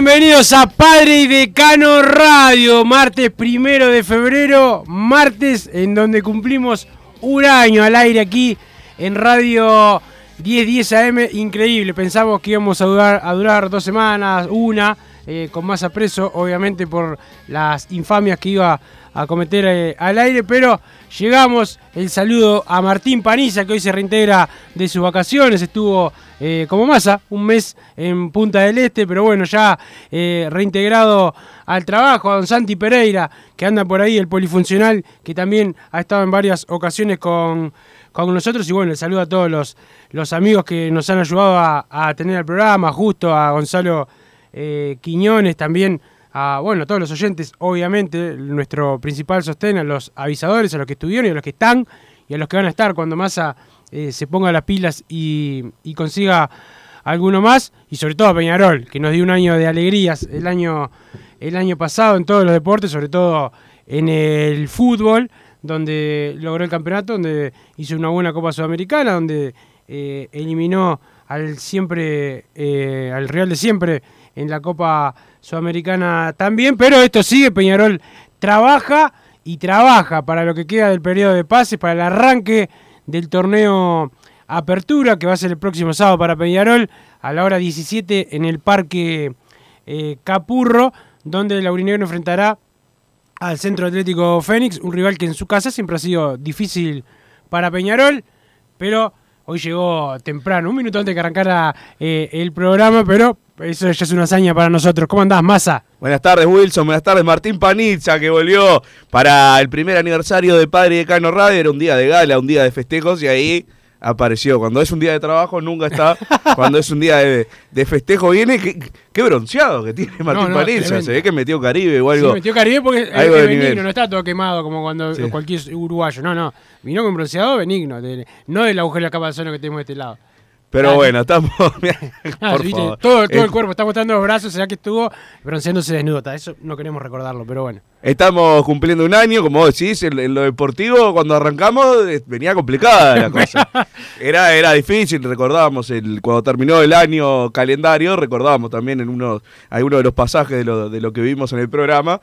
Bienvenidos a Padre y Decano Radio, martes primero de febrero, martes en donde cumplimos un año al aire aquí en Radio 1010 AM, increíble, pensamos que íbamos a durar, a durar dos semanas, una, eh, con más apreso, obviamente por las infamias que iba a cometer eh, al aire, pero llegamos, el saludo a Martín Paniza, que hoy se reintegra de sus vacaciones, estuvo eh, como masa un mes en Punta del Este, pero bueno, ya reintegrado al trabajo, a don Santi Pereira, que anda por ahí, el polifuncional, que también ha estado en varias ocasiones con, con nosotros, y bueno, el saludo a todos los, los amigos que nos han ayudado a, a tener el programa, justo a Gonzalo eh, Quiñones, también a bueno, todos los oyentes, obviamente, nuestro principal sostén, a los avisadores, a los que estuvieron y a los que están y a los que van a estar cuando Massa eh, se ponga las pilas y, consiga alguno más, y sobre todo a Peñarol, que nos dio un año de alegrías el año, el año pasado en todos los deportes, sobre todo en el fútbol, donde logró el campeonato, donde hizo una buena Copa Sudamericana, donde eh, eliminó al siempre, al Real de siempre en la Copa Sudamericana también, pero esto sigue, Peñarol trabaja y trabaja para lo que queda del periodo de pases, para el arranque del torneo Apertura, que va a ser el próximo sábado para Peñarol, a la hora 17 en el Parque eh, Capurro, donde el Laurinegro enfrentará al Centro Atlético Fénix, un rival que en su casa siempre ha sido difícil para Peñarol, pero hoy llegó temprano, un minuto antes que arrancara eh, el programa, pero eso ya es una hazaña para nosotros. ¿Cómo andás, Massa? Buenas tardes, Wilson. Buenas tardes, Martín Panizza, que volvió para el primer aniversario de Padre de Cano Radio. Era un día de gala, un día de festejos, y ahí apareció. Cuando es un día de trabajo, nunca está. Cuando es un día de, de festejo, viene. Qué, qué bronceado que tiene Martín no, Panizza. Se ve que metió Caribe o algo. Sí, metió Caribe porque algo es benigno, no está todo quemado como cuando Sí. cualquier uruguayo. No, no. Vino con bronceado benigno, de- no del agujero de la capa de que tenemos de este lado. Pero bueno, estamos. Ah, por favor. todo, todo el cuerpo está mostrando los brazos, será que estuvo bronceándose desnudo. Eso no queremos recordarlo, pero bueno. Estamos cumpliendo un año, como vos decís, en, en lo deportivo, cuando arrancamos eh, venía complicada la cosa. Era, era difícil, recordábamos, el, cuando terminó el año calendario, recordábamos también en unos, algunos de los pasajes de lo, de lo que vimos en el programa,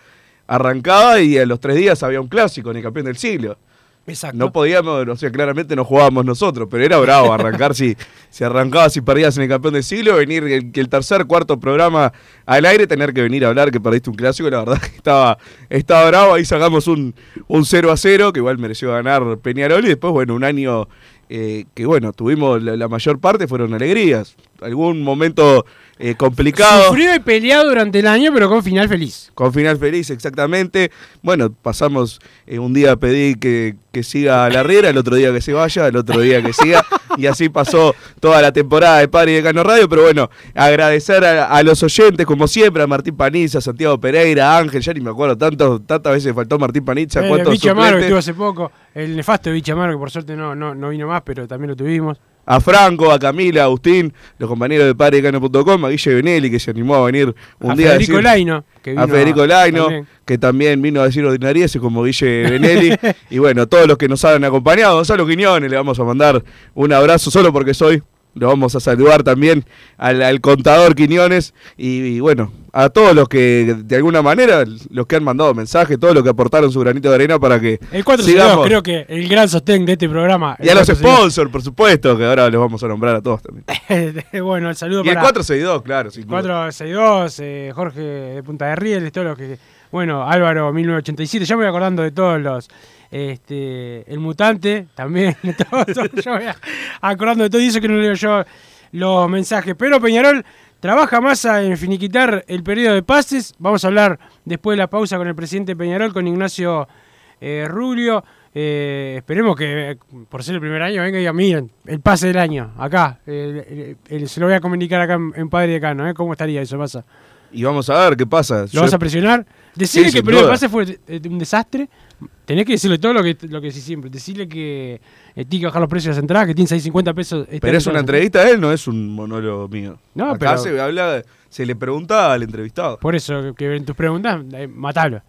arrancaba y a los tres días había un clásico en el campeón del siglo. Exacto. No podíamos, o sea, claramente no jugábamos nosotros, pero era bravo arrancar si, si arrancabas si perdías en el campeón del siglo, venir el tercer, cuarto programa al aire, tener que venir a hablar que perdiste un clásico, la verdad que estaba, estaba bravo, ahí sacamos un, un 0 a 0, que igual mereció ganar Peñarol, y después, bueno, un año eh, que bueno, tuvimos la, la mayor parte fueron alegrías. Algún momento eh, complicado. Sufrido y peleado durante el año, pero con final feliz. Con final feliz, exactamente. Bueno, pasamos eh, un día pedí que, que siga la Riera, el otro día que se vaya, el otro día que siga. y así pasó toda la temporada de Padre y de Cano Radio. Pero bueno, agradecer a, a los oyentes, como siempre, a Martín Paniza, Santiago Pereira, Ángel, ya ni me acuerdo, tanto, tantas veces faltó Martín Paniza, El cuántos Amaro estuvo hace poco. El nefasto Bicho Amaro, que por suerte no, no, no vino más, pero también lo tuvimos. a Franco, a Camila, a Agustín, los compañeros de padredecano.com, a Guille Benelli, que se animó a venir un a día Federico a decir, Laino, que vino a Federico Laino, también. que también vino a decir ordinarieses como Guille Benelli. y bueno, todos los que nos han acompañado, Gonzalo Quiñones, le vamos a mandar un abrazo solo porque soy. Lo vamos a saludar también al, al contador Quiñones y, y bueno, a todos los que de alguna manera, los que han mandado mensajes, todos los que aportaron su granito de arena para que El 4 sigamos. creo que el gran sostén de este programa. Y a los El 462. sponsors, por supuesto, que ahora los vamos a nombrar a todos también. bueno, el saludo Y el para 462, claro. duda. 462, eh, Jorge de Punta de Rieles, todos los que. Bueno, Álvaro 1987, ya me voy acordando de todos los. Este, el mutante también, todos, yo voy acordando de todo y eso que no leo yo los mensajes. Pero Peñarol trabaja más en finiquitar el periodo de pases. Vamos a hablar después de la pausa con el presidente Peñarol, con Ignacio eh, Rubio. Eh, esperemos que por ser el primer año venga y diga, miren, el pase del año, acá. se lo voy a comunicar acá en, en Padre Decano, ¿eh? ¿Cómo estaría eso pasa? Y vamos a ver qué pasa. ¿Lo Yo- vas a presionar? Decirle Sí, que el duda. pase fue eh, un desastre. Tenés que decirle todo lo que, lo que sí siempre. Decirle que eh, tiene que bajar los precios de las entradas, que tiene 650 pesos. Pero es una entrevista a él, no es un monólogo mío. No, Acá pero- se habla, se le pregunta al entrevistado. Por eso, que en tus preguntas, eh, matalo.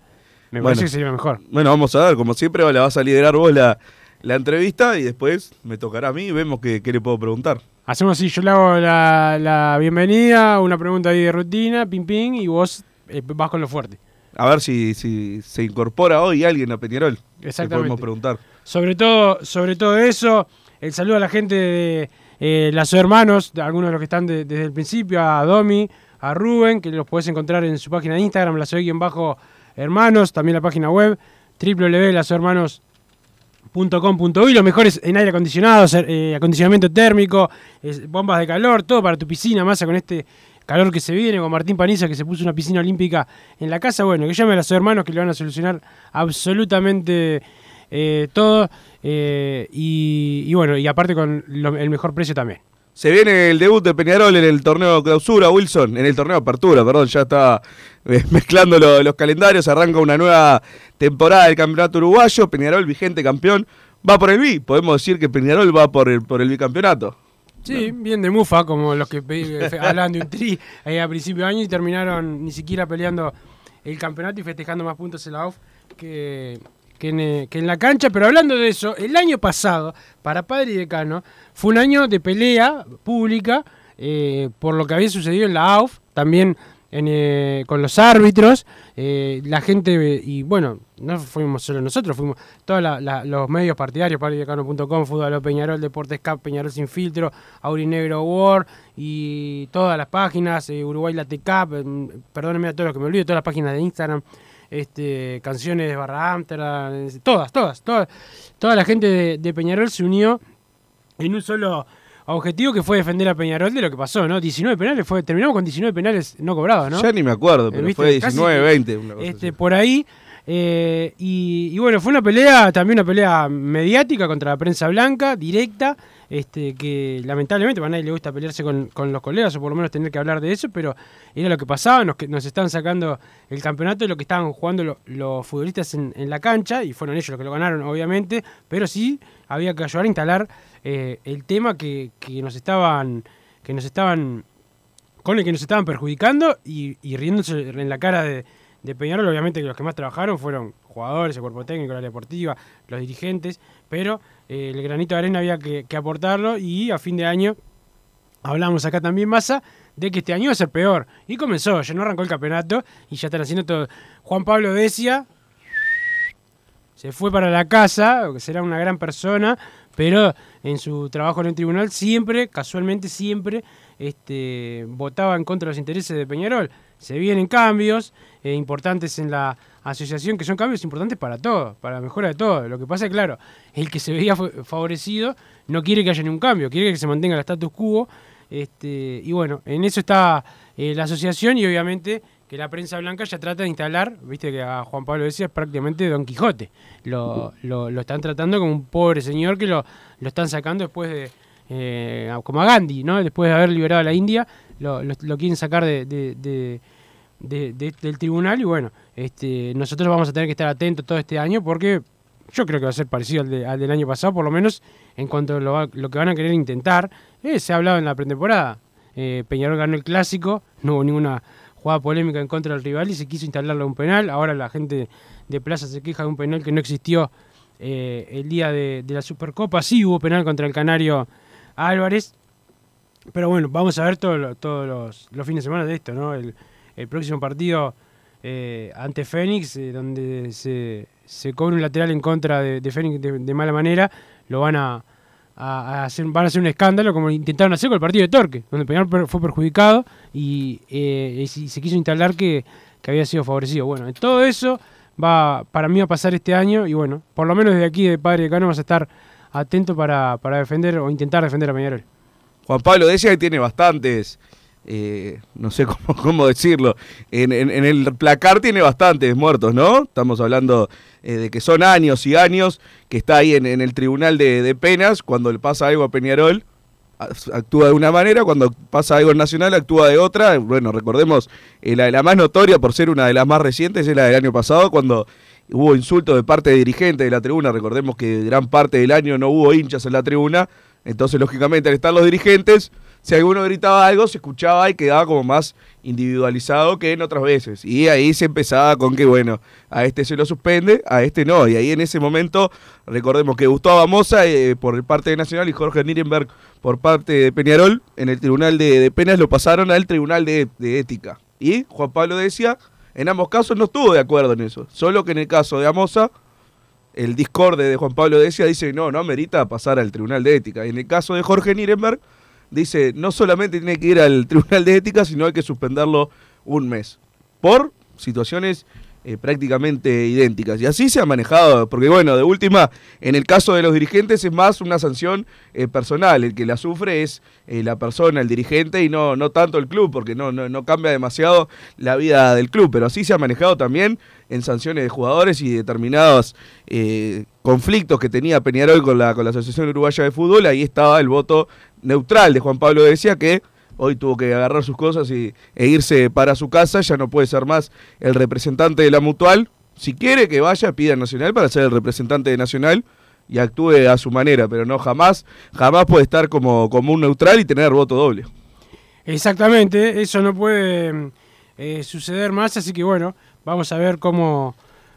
Me Bueno. parece que sería mejor. Bueno, vamos a ver, como siempre la vas a liderar vos la, la entrevista y después me tocará a mí y vemos qué, qué le puedo preguntar. Hacemos así, yo le hago la, la bienvenida, una pregunta ahí de rutina, pim pim, y vos eh, vas con lo fuerte. A ver si, si se incorpora hoy alguien a Peñarol. Le Exactamente. podemos preguntar. Sobre todo, sobre todo eso, el saludo a la gente de eh, las hermanos, de algunos de los que están de- desde el principio, a Domi, a Rubén, que los puedes encontrar en su página de Instagram, la bajo hermanos, también la página web, www.lasohermanos.com.uy, los mejores en aire acondicionado, eh, acondicionamiento térmico, bombas de calor, todo para tu piscina, masa con este calor que se viene, con Martín Paniza que se puso una piscina olímpica en la casa, bueno, que llame a los hermanos que le van a solucionar absolutamente eh, todo, eh, y, bueno, y aparte con el mejor precio también. Se viene el debut de Peñarol en el torneo clausura, Wilson, en el torneo apertura, perdón, ya está eh, mezclando lo- los calendarios, arranca una nueva temporada del campeonato uruguayo, Peñarol vigente campeón, va por el B, podemos decir que Peñarol va por el, por el bicampeonato. Sí, bien de mufa, como los que fe- hablaban de un tri ahí a principio de año y terminaron ni siquiera peleando el campeonato y festejando más puntos en la OFF que, que, en, eh, que en la cancha. Pero hablando de eso, el año pasado, para Padre y Decano, fue un año de pelea pública eh, por lo que había sucedido en la AUF, también en, eh, con los árbitros, eh, la gente, y bueno, no fuimos solo nosotros, fuimos todos los medios partidarios, paridecano.com, Fútbol Peñarol, Deportes Cap, Peñarol Sin Filtro, Aurinegro World, y todas las páginas, eh, Uruguay Late Cap, eh, perdónenme a todos los que me olvido, todas las páginas de Instagram, este, canciones de Barra Amsterdam, todas, todas, todas, toda la gente de, de Peñarol se unió en un solo objetivo que fue defender a Peñarol de lo que pasó, ¿no? 19 penales, fue, terminamos con 19 penales no cobrados, ¿no? Ya ni me acuerdo, pero ¿viste? fue Casi 19, que- 20. Una cosa este, así. por ahí. Eh, y, y bueno, fue una pelea, también una pelea mediática contra la prensa blanca, directa, este, que lamentablemente a nadie le gusta pelearse con, con los colegas, o por lo menos tener que hablar de eso, pero era lo que pasaba, nos, nos estaban sacando el campeonato de lo que estaban jugando lo- los futbolistas en, la cancha, y fueron ellos los que lo ganaron, obviamente, pero sí había que ayudar a instalar eh, el tema que, que nos estaban que nos estaban con el que nos estaban perjudicando y, y riéndose en la cara de, de Peñarol. Obviamente que los que más trabajaron fueron jugadores, el cuerpo técnico, la deportiva, los dirigentes, pero eh, el granito de arena había que, aportarlo y a fin de año hablamos acá también, Massa, de que este año iba a ser peor. Y comenzó, ya no arrancó el campeonato y ya están haciendo todo. Juan Pablo Decia se fue para la casa, será una gran persona, pero en su trabajo en el tribunal siempre, casualmente siempre, este, votaba en contra de los intereses de Peñarol. Se vienen cambios eh, importantes en la asociación, que son cambios importantes para todo, para la mejora de todo. Lo que pasa es, claro, el que se veía fa- favorecido no quiere que haya ningún cambio, quiere que se mantenga el status quo. Este, y bueno, en eso está eh, la asociación y obviamente que la prensa blanca ya trata de instalar, viste que a Juan Pablo decía, prácticamente Don Quijote. Lo, lo, están tratando como un pobre señor que lo, lo están sacando después de, eh, como a Gandhi, ¿no? Después de haber liberado a la India, lo, lo- quieren sacar de- de- de- del tribunal y bueno, este, nosotros vamos a tener que estar atentos todo este año porque yo creo que va a ser parecido al, de- al del año pasado, por lo menos en cuanto a lo, que van a querer intentar. Eh, se ha hablado en la pretemporada. Eh, Peñarol ganó el clásico, no hubo ninguna jugada polémica en contra del rival y se quiso instalarle un penal. Ahora la gente de Plaza se queja de un penal que no existió eh, el día de, la Supercopa. Sí hubo penal contra el Canario Álvarez. Pero bueno, vamos a ver todo todos los, los fines de semana de esto, ¿no? El próximo partido eh, ante Fénix, eh, donde se, se cobra un lateral en contra de, de Fénix de, mala manera, lo van a, hacer, van a hacer un escándalo como intentaron hacer con el partido de Torque, donde Peñarol fue perjudicado y, eh, y se quiso instalar que, que había sido favorecido. Bueno, todo eso va para mí va a pasar este año y bueno, por lo menos desde aquí de Padre Cano vamos a estar atentos para, para defender o intentar defender a Peñarol. Juan Pablo decía que tiene bastantes, eh, no sé cómo, cómo decirlo, en, el placar tiene bastantes muertos, ¿no? Estamos hablando eh, de que son años y años que está ahí en, el tribunal de, penas, cuando le pasa algo a Peñarol, actúa de una manera, cuando pasa algo en Nacional actúa de otra. Bueno, recordemos, eh, la, la más notoria por ser una de las más recientes es la del año pasado, cuando hubo insultos de parte de dirigentes de la tribuna. Recordemos que gran parte del año no hubo hinchas en la tribuna. Entonces, lógicamente, al estar los dirigentes, si alguno gritaba algo, se escuchaba y quedaba como más individualizado que en otras veces. Y ahí se empezaba con que, bueno, a este se lo suspende, a este no. Y ahí en ese momento, recordemos que Gustavo Amosa eh, por parte de Nacional y Jorge Nirenberg por parte de Peñarol, en el Tribunal de, Penas lo pasaron al Tribunal de, Ética. Y Juan Pablo decía, en ambos casos no estuvo de acuerdo en eso. Solo que en el caso de Amosa, el discorde de Juan Pablo decía, dice, no, no amerita pasar al Tribunal de Ética. Y en el caso de Jorge Nirenberg, dice, no solamente tiene que ir al Tribunal de Ética, sino hay que suspenderlo un mes. Por situaciones eh, prácticamente idénticas. Y así se ha manejado, porque bueno, de última, en el caso de los dirigentes es más una sanción eh, personal. El que la sufre es eh, la persona, el dirigente, y no, no tanto el club, porque no, no, no cambia demasiado la vida del club. Pero así se ha manejado también en sanciones de jugadores y determinados eh, conflictos que tenía Peñarol con la, con la Asociación Uruguaya de Fútbol. Ahí estaba el voto neutral de Juan Pablo decía que hoy tuvo que agarrar sus cosas y, e irse para su casa, ya no puede ser más el representante de la mutual. Si quiere que vaya, pida Nacional para ser el representante de Nacional y actúe a su manera, pero no jamás, jamás puede estar como, como un neutral y tener voto doble. Exactamente, eso no puede eh, suceder más, así que bueno, vamos a ver cómo,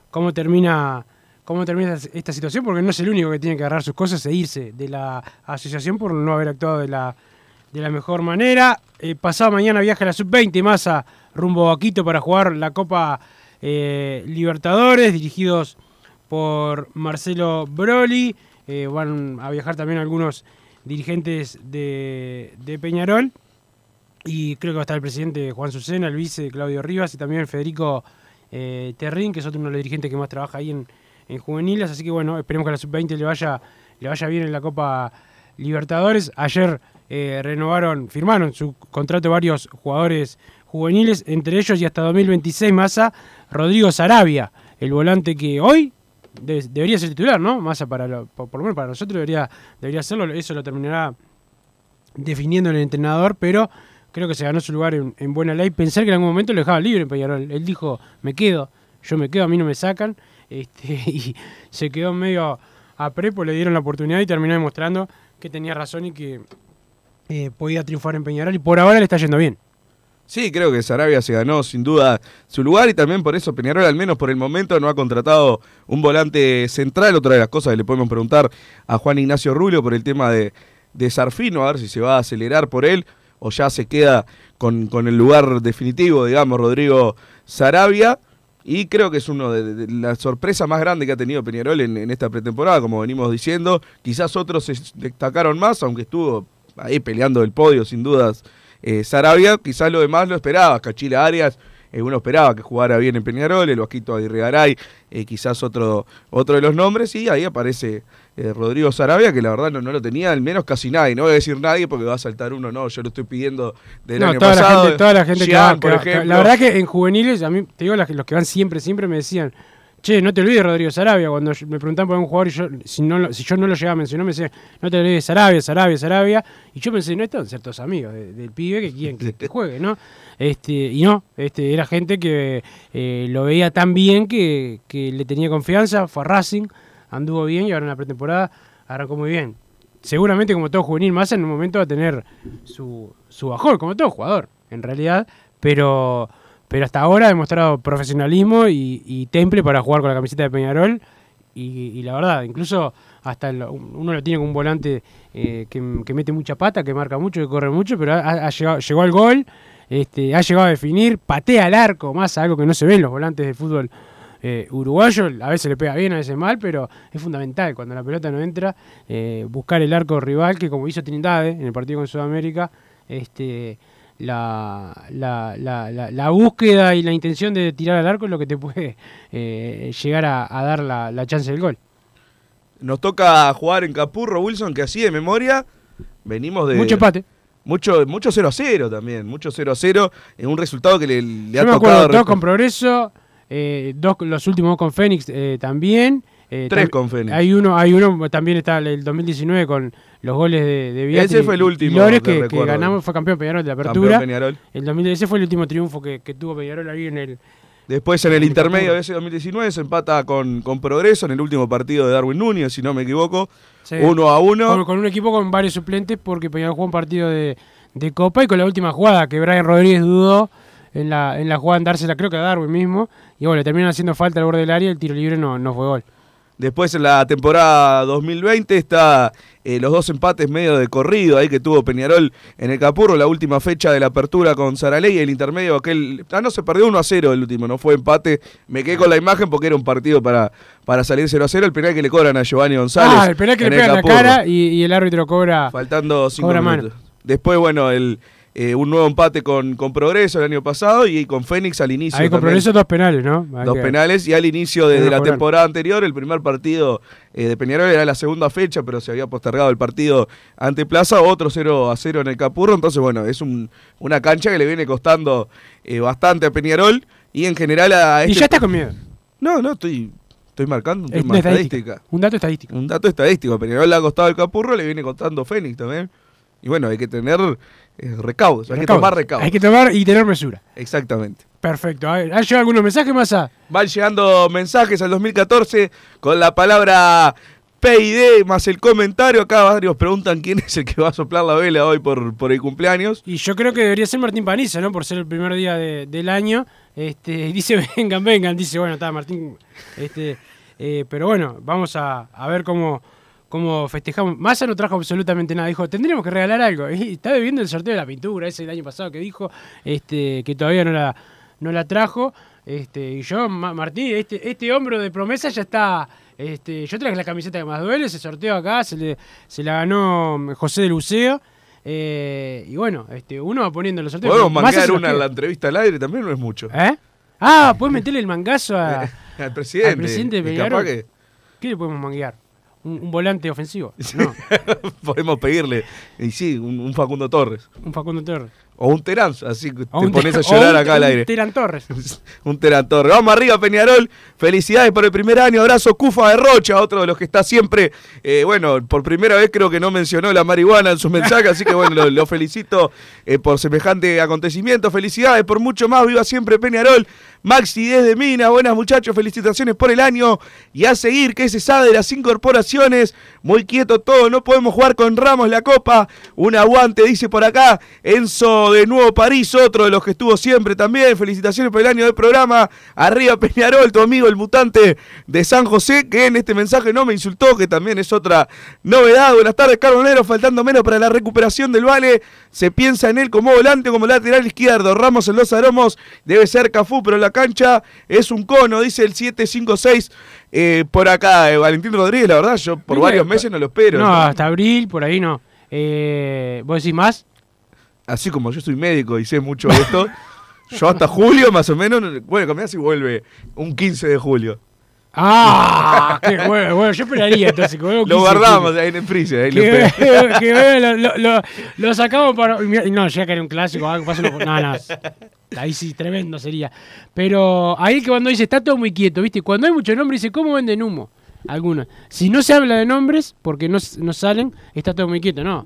cómo termina cómo termina esta situación, porque no es el único que tiene que agarrar sus cosas e irse de la asociación por no haber actuado de la, de la mejor manera. Eh, pasado mañana viaja la sub-20 Massa rumbo a Quito para jugar la Copa eh, Libertadores, dirigidos por Marcelo Broly. Eh, van a viajar también algunos dirigentes de, de Peñarol. Y creo que va a estar el presidente Juan Susena, el vice Claudio Rivas y también Federico eh, Terrín, que es otro uno de los dirigentes que más trabaja ahí en, en juveniles. Así que bueno, esperemos que la sub-20 le vaya, le vaya bien en la Copa Libertadores. Ayer eh, renovaron, firmaron su contrato varios jugadores juveniles, entre ellos y hasta 2026 Massa, Rodrigo Sarabia, el volante que hoy de- debería ser titular, ¿no? Massa para por, lo menos para nosotros debería, debería serlo, eso lo terminará definiendo el entrenador, pero creo que se ganó su lugar en, en buena ley. Pensar que en algún momento lo dejaba libre en Peñarol. Él dijo, me quedo, yo me quedo, a mí no me sacan. Este, y se quedó medio a prepo, le dieron la oportunidad y terminó demostrando que tenía razón y que eh, podía triunfar en Peñarol. Y por ahora le está yendo bien. Sí, creo que Sarabia se ganó sin duda su lugar y también por eso Peñarol, al menos por el momento, no ha contratado un volante central. Otra de las cosas que le podemos preguntar a Juan Ignacio Rubio por el tema de, de Sarfino, a ver si se va a acelerar por él o ya se queda con, con el lugar definitivo, digamos, Rodrigo Sarabia. Y creo que es uno de, de la sorpresa más grande que ha tenido Peñarol en, en esta pretemporada, como venimos diciendo. Quizás otros se destacaron más, aunque estuvo ahí peleando el podio, sin dudas, eh, Sarabia, quizás lo demás lo esperaba. Cachila Arias, eh, uno esperaba que jugara bien en Peñarol, el Vasquito Aguirre Garay, eh, quizás otro, otro de los nombres, y ahí aparece eh, Rodrigo Sarabia, que la verdad no, no lo tenía, al menos casi nadie. No voy a decir nadie porque va a saltar uno, no, yo lo estoy pidiendo del No, año toda, pasado. la gente, toda la gente que va, por ejemplo. La verdad que en juveniles, a mí, te digo, los que van siempre, siempre me decían, che, no te olvides Rodrigo Sarabia. Cuando me preguntaban por un jugador y yo, si, no, si yo no lo llegaba a mencionar, me decían, no te olvides Sarabia, Sarabia, Sarabia. Y yo pensé, no, estos son ciertos amigos de- del pibe que quieren que, que juegue, ¿no? Este, y no, este, era gente que eh, lo veía tan bien que, que le tenía confianza, fue a Racing. Anduvo bien y ahora en la pretemporada arrancó muy bien. Seguramente, como todo juvenil, más en un momento va a tener su, su bajón, como todo jugador, en realidad, pero, pero hasta ahora ha demostrado profesionalismo y, temple para jugar con la camiseta de Peñarol. Y, y la verdad, incluso hasta el- uno lo tiene como un volante eh, que, que mete mucha pata, que marca mucho, que corre mucho, pero ha, ha llegado, llegó al gol, este, ha llegado a definir, patea al arco, más algo que no se ve en los volantes de fútbol eh, uruguayo. A veces le pega bien, a veces mal, pero es fundamental cuando la pelota no entra, eh, buscar el arco rival, que como hizo Trindade en el partido con Sudamérica, este, la, la, la, búsqueda y la intención de tirar al arco es lo que te puede eh, llegar a, a dar la, la chance del gol. Nos toca jugar en Capurro, Wilson, que así de memoria venimos de. Mucho empate. Mucho, mucho 0 a 0 también, mucho 0 a 0, en un resultado que le, le Yo ha me tocado. acuerdo, con Progreso, eh, dos, los últimos con Fénix eh, también. eh, Tres con Fénix. Hay uno, hay uno, también está el 2019 con los goles de, de Viatri Ese fue el último Lores, que ganamos, fue campeón Peñarol de apertura. Peñarol. El 2000, ese fue el último triunfo que, que tuvo Peñarol ahí en el... Después en el En el intermedio de ese 2019 se empata con, con Progreso en el último partido de Darwin Núñez, si no me equivoco. Sí. Uno a uno. Con, con un equipo con varios suplentes porque Peñarol jugó un partido de, de Copa y con la última jugada que Brian Rodríguez dudó en la, en la jugada en dársela creo que a Darwin mismo y bueno, le terminan haciendo falta al borde del área y el tiro libre no, no fue gol. Después en la temporada 2020 está eh, los dos empates medio de corrido ahí que tuvo Peñarol en el Capurro, la última fecha de la apertura con Saraley y el intermedio aquel... Ah, no, se perdió 1 a 0 el último, no fue empate. Me quedé con la imagen porque era un partido para, para salir 0 a 0. El penal que le cobran a Giovanni González. Ah, el penal que le en pega en la cara y, y el árbitro cobra... Faltando 5 Cobra minutos. mano. Después, bueno, el, eh, un nuevo empate con, con Progreso el año pasado y con Fénix al inicio. Ahí con también. progreso dos penales, ¿no? Hay Dos que- penales y al inicio de, de la temporada anterior, el primer partido eh, de Peñarol era la segunda fecha, pero se había postergado el partido ante Plaza, otro 0 a 0 en el Capurro, entonces bueno, es un- una cancha que le viene costando eh, bastante a Peñarol y en general a Y este- ya está con miedo. No, no, estoy, estoy marcando un Es tema una estadística. estadística. Un dato estadístico. Un dato estadístico, Peñarol le ha costado el Capurro, le viene costando Fénix también. Y bueno, hay que tener eh, recaudos, hay que tomar recaudos. Hay que tomar y tener mesura. Exactamente. Perfecto. A ver, ¿Han llegado algunos mensajes más a? Van llegando mensajes al 2014 con la palabra PID más el comentario. Acá varios preguntan quién es el que va a soplar la vela hoy por, por el cumpleaños. Y yo creo que debería ser Martín Paniza, ¿no? Por ser el primer día de- del año. Este, dice, vengan, vengan. Dice, bueno, está Martín. Este, eh, pero bueno, vamos a, a ver cómo, cómo festejamos. Massa no trajo absolutamente nada. Dijo, tendríamos que regalar algo. Y está bebiendo el sorteo de la pintura, ese del año pasado que dijo, este, que todavía no la, no la trajo. Este, y yo, Ma- Martín, este, este hombro de promesa ya está. Este, yo traje la camiseta que más duele, se sorteó acá, se, le, se la ganó José de Luceo. Eh, y bueno, este, uno va poniendo los sorteos. Podemos mangar una en la entrevista al aire, también no es mucho. ¿Eh? Ah, puedes meterle el mangazo a, al presidente. al presidente de capaz que ¿Qué le podemos manguear? ¿Un, un volante ofensivo? No, podemos pedirle. Y sí, un, un Facundo Torres. un Facundo Torres. O un Terán, así que te un pones a llorar un- acá al un aire. Terán Torres. un Terán Torres. Vamos arriba, Peñarol. Felicidades por el primer año. Abrazo, Cufa de Rocha, otro de los que está siempre. eh, bueno, por primera vez creo que no mencionó la marihuana en su mensaje, así que bueno, lo, lo felicito eh, por semejante acontecimiento. Felicidades por mucho más. Viva siempre Peñarol. Maxi desde Mina, buenas muchachos, felicitaciones por el año. Y a seguir, que se sabe de las incorporaciones. Muy quieto todo, no podemos jugar con Ramos la copa. Un aguante, dice por acá. Enzo de Nuevo París, otro de los que estuvo siempre también. Felicitaciones por el año del programa. Arriba Peñarol, tu amigo el mutante de San José, que en este mensaje no me insultó, que también es otra novedad. Buenas tardes, Carbonero. Faltando menos para la recuperación del Vale. Se piensa en él como volante, como lateral izquierdo. Ramos en los aromos debe ser Cafú, pero la cancha es un cono, dice el 756. Eh, por acá, eh, Valentín Rodríguez, la verdad, yo por varios meses no lo espero. No, hasta abril, por ahí no. Eh, ¿Vos decís más? Así como yo soy médico y sé mucho de esto, yo hasta julio más o menos, bueno, cambiá si vuelve un 15 de julio. ¡Ah! qué bueno, bueno, yo esperaría entonces. que Lo 15 de guardamos ahí en el freezer. Ahí lo Que, espera. que lo, lo- lo sacamos para. No, ya que era un clásico, algo pasa no, no. Ahí sí, tremendo sería. Pero ahí que cuando dice está todo muy quieto, ¿viste? Cuando hay mucho nombre, dice ¿cómo venden humo? Algunos. Si no se habla de nombres, porque no, no salen, está todo muy quieto, no.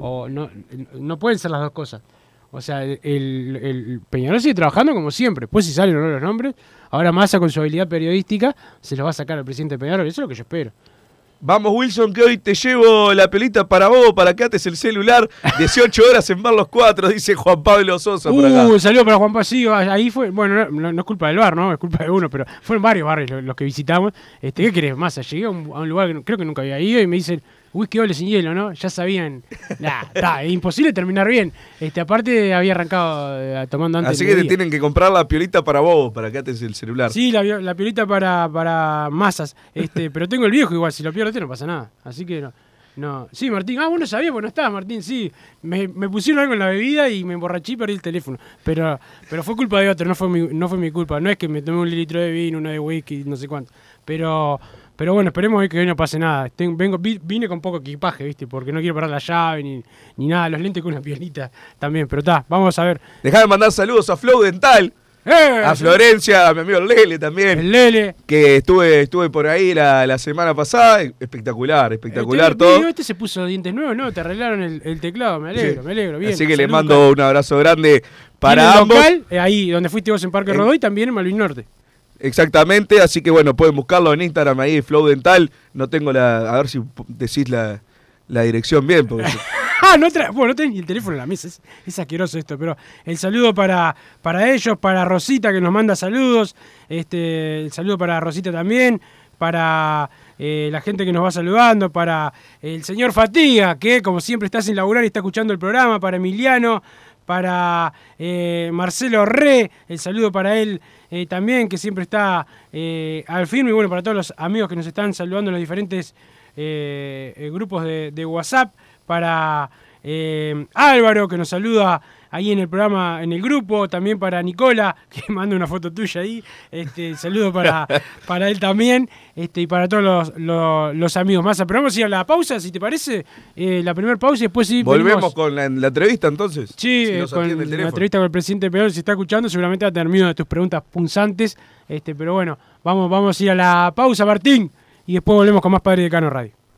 O no, no pueden ser las dos cosas. O sea, el, el- el Peñarol sigue trabajando como siempre. Después si salen o no los nombres, ahora Massa con su habilidad periodística se los va a sacar al presidente Peñarol. Eso es lo que yo espero. Vamos, Wilson, que hoy te llevo la pelita para vos, para que ates el celular. 18 horas en ver los cuatro, dice Juan Pablo Sosa por acá. Uh, salió para Juan Pasillo. Ahí fue, bueno, no, es culpa del bar, ¿no? Es culpa de uno, pero fueron varios barrios los, que visitamos. Este, ¿Qué querés, Massa? Llegué a un, a un lugar que creo que nunca había ido y me dicen, whisky doble sin hielo, ¿no? Ya sabían. Nah, está, es imposible terminar bien. Este, aparte había arrancado eh, tomando antes. Así que te tienen que comprar la piolita para vos, para que ates el celular. Sí, la, la piolita para, para masas. Este, pero tengo el viejo igual, si lo pierdo este no pasa nada. Así que no. No. Sí, Martín. Ah, vos no sabías, porque no estabas, Martín, sí. Me, me pusieron algo en la bebida y me emborraché y perdí el teléfono. Pero, pero fue culpa de otro, no fue mi, no fue mi culpa. No es que me tomé un litro de vino, uno de whisky, no sé cuánto. Pero, pero bueno, esperemos que hoy no pase nada. Ten- vengo, vi- vine con poco equipaje, ¿viste? Porque no quiero parar la llave ni, ni nada. Los lentes con una piolita también. Pero está, vamos a ver. Dejá de mandar saludos a Flow Dental, ¡Eh! a Florencia, a mi amigo Lele también. El Lele. Que estuve, estuve por ahí la, la semana pasada. Espectacular, espectacular Este, todo. Este se puso dientes nuevos, ¿no? Te arreglaron el, el teclado, me alegro, Sí. me alegro. Bien. Así que le mando un abrazo grande para ambos. local, eh, ahí donde fuiste vos en Parque Rodó y también en Malvin Norte. Exactamente, así que bueno, pueden buscarlo en Instagram ahí, Flow Dental. No tengo la. A ver si decís la, la dirección bien. Ah, no, tra bueno, no tenés ni el teléfono en la mesa, es, es asqueroso esto, pero el saludo para, para ellos, para Rosita que nos manda saludos, este, el saludo para Rosita también, para eh, la gente que nos va saludando, para el señor Fatiga, que como siempre está sin laburar y está escuchando el programa, para Emiliano, para eh, Marcelo Re, el saludo para él eh, también, que siempre está eh, al firme, y bueno, para todos los amigos que nos están saludando en los diferentes grupos de, de WhatsApp, para Álvaro, que nos saluda ahí en el programa, en el grupo, también para Nicola, que manda una foto tuya ahí, este, saludo para, para él también, este, y para todos los, los- los amigos más. Pero vamos a ir a la pausa, si te parece, eh, la primera pausa y después sí Volvemos venimos- con la, la entrevista entonces. Sí, Si eh, con el la entrevista con el presidente Peor, si está escuchando, seguramente va a tener miedo de tus preguntas punzantes. Este, pero bueno, vamos, vamos a ir a la pausa, Martín, y después volvemos con más Padre de Cano Radio.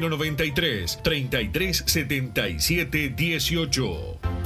093 3377 18.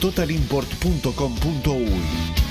www.totalimport.com.uy.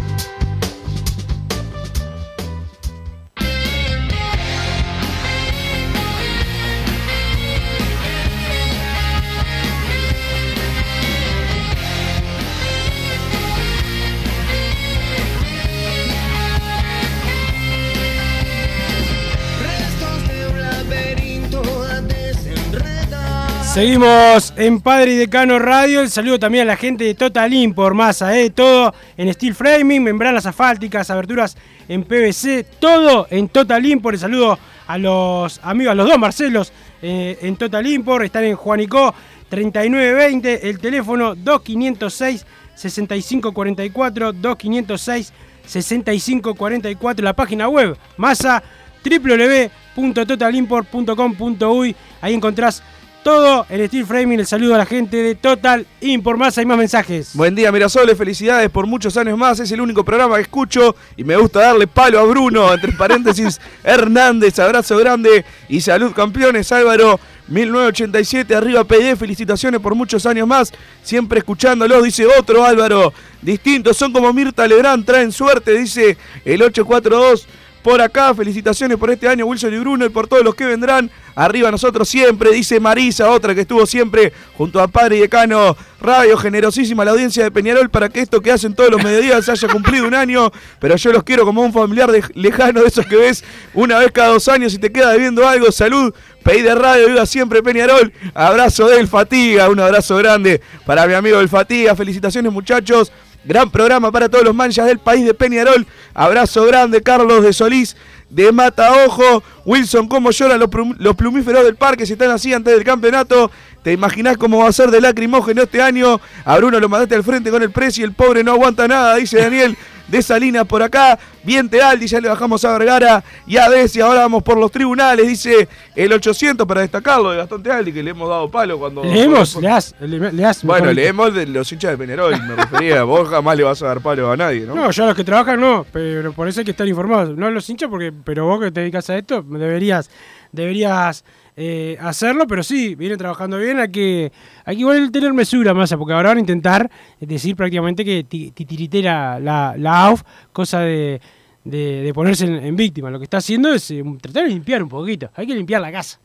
Seguimos en Padre y Decano Radio. El saludo también a la gente de Total Import, masa, ¿eh? todo en steel framing, membranas asfálticas, aberturas en PVC, todo en Total Import. El saludo a los amigos, a los dos Marcelos eh, en Total Import. Están en Juanico 3920, el teléfono 2506 6544 2506 6544, la página web masa www.totalimport.com.uy. Ahí encontrás todo el steel framing. El saludo a la gente de Total Import. Más hay más mensajes. Buen día, Mirasoles, felicidades por muchos años más. Es el único programa que escucho y me gusta darle palo a Bruno, entre paréntesis, Hernández, abrazo grande y salud campeones, Álvaro. 1987, arriba PD, felicitaciones por muchos años más, siempre escuchándolo, dice otro Álvaro, distintos, son como Mirta Legrand, traen suerte, dice el 842 por acá, felicitaciones por este año Wilson y Bruno y por todos los que vendrán, arriba nosotros siempre, dice Marisa, otra que estuvo siempre junto a Padre y Decano Radio, generosísima la audiencia de Peñarol para que esto que hacen todos los mediodías haya cumplido un año, pero yo los quiero como un familiar lejano de esos que ves una vez cada dos años y te queda debiendo algo, salud, Pedí de radio, viva siempre Peñarol. Abrazo del Fatiga, un abrazo grande para mi amigo del Fatiga. Felicitaciones muchachos. Gran programa para todos los manchas del país de Peñarol. Abrazo grande, Carlos de Solís, de Mata Ojo. Wilson, cómo lloran los plumíferos del parque si están así antes del campeonato. ¿Te imaginás cómo va a ser de lacrimógeno este año? A Bruno lo mandaste al frente con el precio y el pobre no aguanta nada, dice Daniel de Salinas por acá. Bien Tealdi, ya le bajamos a Vergara y a Desi. Ahora vamos por los tribunales, dice el 800 para destacarlo de Gastón Tealdi, que le hemos dado palo cuando. Leemos, le das, le, le Bueno, leemos de los hinchas de Peñarol, me refería. Vos jamás le vas a dar palo a nadie, ¿no? No, yo a los que trabajan no, pero por eso hay que estar informados. No a los hinchas, porque, pero vos que te dedicas a esto, deberías, deberías eh, hacerlo, pero sí, viene trabajando bien. Hay que, hay que igual tener mesura, Massa, porque ahora van a intentar decir prácticamente que titiritera la, la AUF, cosa de, de, ponerse en, víctima. Lo que está haciendo es eh, tratar de limpiar un poquito. Hay que limpiar la casa.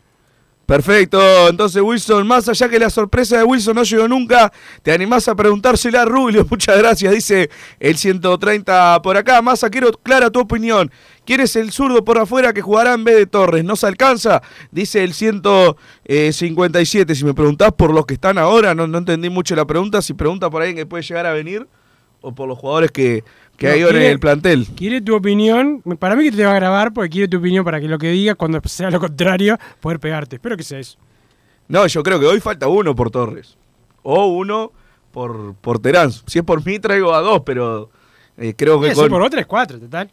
Perfecto, entonces Wilson, más allá que la sorpresa de Wilson no llegó nunca, te animás a preguntársela a Rubio, muchas gracias, dice el 130 por acá. Massa, quiero clara tu opinión. ¿Quién es el zurdo por afuera que jugará en vez de Torres? ¿No se alcanza? Dice el 157. Si me preguntás por los que están ahora, no, no entendí mucho la pregunta. Si pregunta por alguien que puede llegar a venir o por los jugadores que, que hay ahora en el plantel. Quiere tu opinión. Para mí que te va a grabar porque quiere tu opinión para que lo que digas, cuando sea lo contrario, poder pegarte. Espero que sea eso. No, yo creo que hoy falta uno por Torres. O uno por, por Terán. Si es por mí, traigo a dos, pero eh, creo que. Con... por otro es cuatro, total.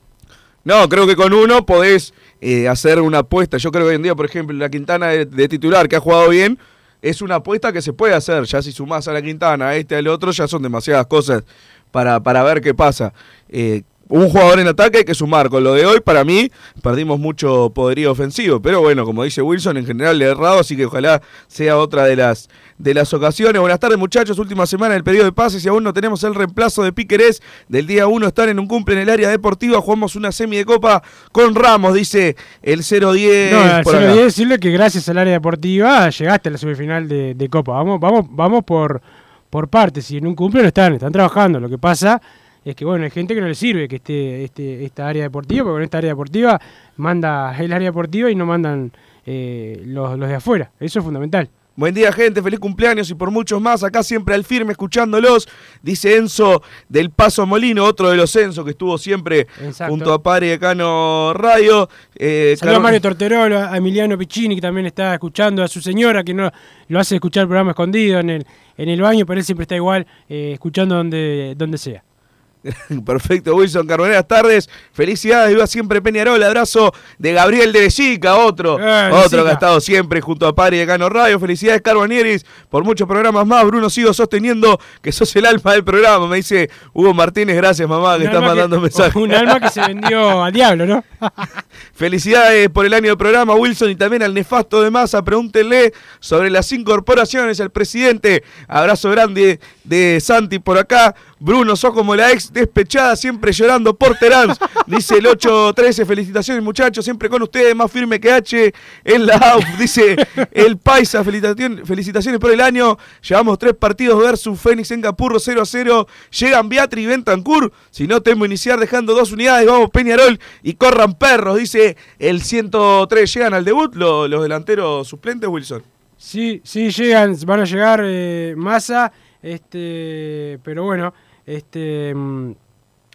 No, creo que con uno podés eh, hacer una apuesta. Yo creo que hoy en día, por ejemplo, la Quintana de, titular, que ha jugado bien, es una apuesta que se puede hacer. Ya si sumás a la Quintana, a este, al otro, ya son demasiadas cosas para, para ver qué pasa. Eh, un jugador en ataque hay que sumar. Con lo de hoy, para mí, perdimos mucho poderío ofensivo. Pero bueno, como dice Wilson, en general le he errado, así que ojalá sea otra de las, de las ocasiones. Buenas tardes, muchachos. Última semana del periodo de pases y aún no tenemos el reemplazo de Piquerés. Del día 1 están en un cumple en el área deportiva. Jugamos una semi de copa con Ramos, dice el 010. No, el 010 decirle que gracias al área deportiva llegaste a la semifinal de, de copa. Vamos, vamos, vamos por por partes. Si en un cumple no están, están trabajando. Lo que pasa es que, bueno, hay gente que no le sirve que esté este, esta área deportiva, porque en esta área deportiva manda el área deportiva y no mandan eh, los, los de afuera. Eso es fundamental. Buen día, gente. Feliz cumpleaños y por muchos más. Acá siempre al firme escuchándolos. Dice Enzo del Paso Molino, otro de los Enzo que estuvo siempre junto a Padre de Cano Radio. Eh, Saludos a Mario Torterolo, a Emiliano Piccini que también está escuchando, a su señora que no lo hace escuchar el programa escondido en el, en el baño, pero él siempre está igual eh, escuchando donde, donde sea. Perfecto, Wilson Carboneras tardes. Felicidades, viva siempre Peñarol. Abrazo de Gabriel de Lechica, otro, eh, otro que ha estado siempre junto a Pari de Cano Radio. Felicidades, Carbonieris, por muchos programas más. Bruno, sigo sosteniendo que sos el alma del programa. Me dice Hugo Martínez, gracias mamá, que estás mandando mensajes. Un alma que se vendió al diablo, ¿no? Felicidades por el año del programa, Wilson, y también al nefasto de masa. Pregúntenle sobre las incorporaciones al presidente. Abrazo grande de Santi por acá. Bruno, sos como la ex despechada, siempre llorando por Terán. Dice el 813, felicitaciones muchachos, siempre con ustedes, más firme que H en la AUF. Dice el Paisa, felicitaciones por el año. Llevamos tres partidos versus Fénix en Capurro 0 a 0. Llegan Beatri y Bentancur. Si no, temo iniciar dejando dos unidades. Vamos Peñarol y corran perros, dice el 103. Llegan al debut los, delanteros suplentes, Wilson. Sí, sí, llegan, van a llegar eh, Massa, este, pero bueno, este, mm,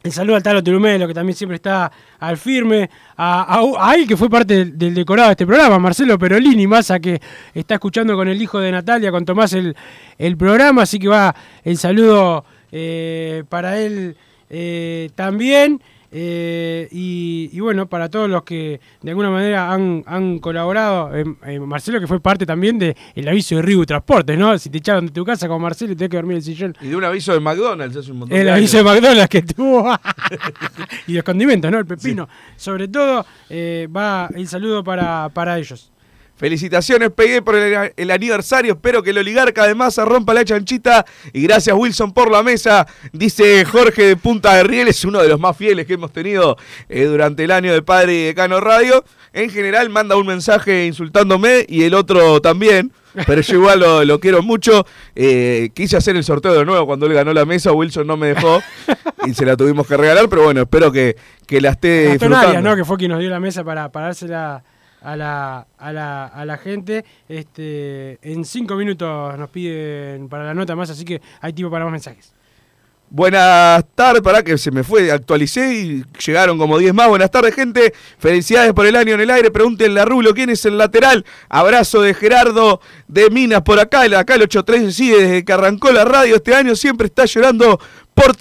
el saludo al Talo Telumelo, que también siempre está al firme. A, a, que fue parte del, decorado de este programa, Marcelo Perolini, Massa, que está escuchando con el hijo de Natalia, con Tomás, el, el programa. Así que va el saludo eh, para él eh, también. Eh, y, bueno, para todos los que de alguna manera han, colaborado, eh, eh, Marcelo que fue parte también del el aviso de Ribu Transportes, ¿no? Si te echaron de tu casa con Marcelo y te que dormir en el sillón. Y de un aviso de McDonald's hace un montón El aviso de McDonald's que tuvo. y los condimentos, ¿no? El pepino. Sobre todo, va el saludo para, para ellos. Felicitaciones, pegué por el, aniversario. Espero que el oligarca de masa rompa la chanchita. Y gracias, Wilson, por la mesa. Dice Jorge de Punta de Riel, es uno de los más fieles que hemos tenido eh, durante el año de Padre y de Cano Radio. En general, manda un mensaje insultándome y el otro también. Pero yo igual lo, quiero mucho. Eh, quise hacer el sorteo de nuevo cuando él ganó la mesa. Wilson no me dejó y se la tuvimos que regalar. Pero bueno, espero que, que la esté disfrutando. ¿no? Que fue quien nos dio la mesa para, para dársela a la, a la, a la gente. Este, en cinco minutos nos piden para la nota más, así que hay tiempo para más mensajes. Buenas tardes, para que se me fue, actualicé y llegaron como 10 más. Buenas tardes, gente. Felicidades por el año en el aire. Pregúntenle a Rulo quién es el lateral. Abrazo de Gerardo de Minas por acá. Acá el 83 sí, desde que arrancó la radio este año siempre está llorando por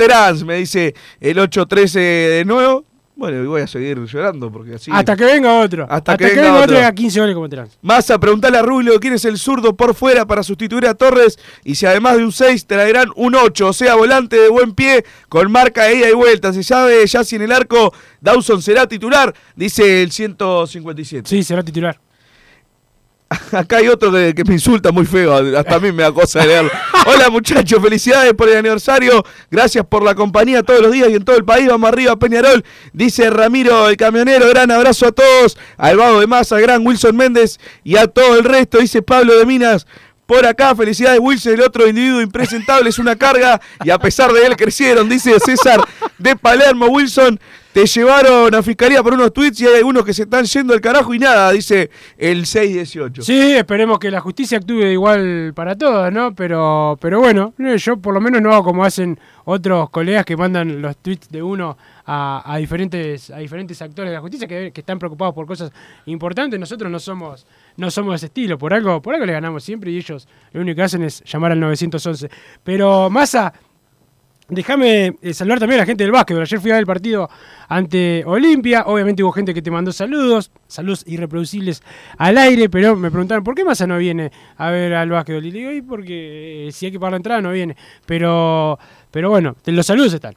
me dice el 813 de nuevo. Bueno, y voy a seguir llorando porque así. Hasta que venga otro. Hasta, que, venga, otro. a 15 goles como trans. Más a preguntarle a Rubio quién es el zurdo por fuera para sustituir a Torres. Y si además de un 6 traerán un 8, o sea, volante de buen pie con marca de ida y vuelta. Se sabe ya si en el arco Dawson será titular, dice el 157. Sí, será titular. Acá hay otro que, que me insulta muy feo, hasta a mí me da cosa de leerlo. Hola muchachos, felicidades por el aniversario, gracias por la compañía todos los días y en todo el país, vamos arriba Peñarol, dice Ramiro el camionero, gran abrazo a todos, al vago de Masa, gran Wilson Méndez y a todo el resto, dice Pablo de Minas. Por acá, felicidades Wilson, el otro individuo impresentable es una carga y a pesar de él crecieron, dice César de Palermo. Wilson, te llevaron a fiscalía por unos tweets y hay algunos que se están yendo al carajo y nada, dice el 618. Sí, esperemos que la justicia actúe igual para todos, ¿no? Pero, pero bueno, yo por lo menos no hago como hacen otros colegas que mandan los tweets de uno a, a diferentes, a diferentes actores de la justicia que, que, están preocupados por cosas importantes. Nosotros no somos, no somos de ese estilo, por algo, por algo le ganamos siempre y ellos lo único que hacen es llamar al 911. Pero Massa Déjame eh, saludar también a la gente del básquet. Ayer fui a ver el partido ante Olimpia. Obviamente hubo gente que te mandó saludos, saludos irreproducibles al aire, pero me preguntaron por qué Massa no viene a ver al básquet. Y digo, y porque eh, si hay que pagar la entrada no viene. Pero, pero bueno, los saludos están.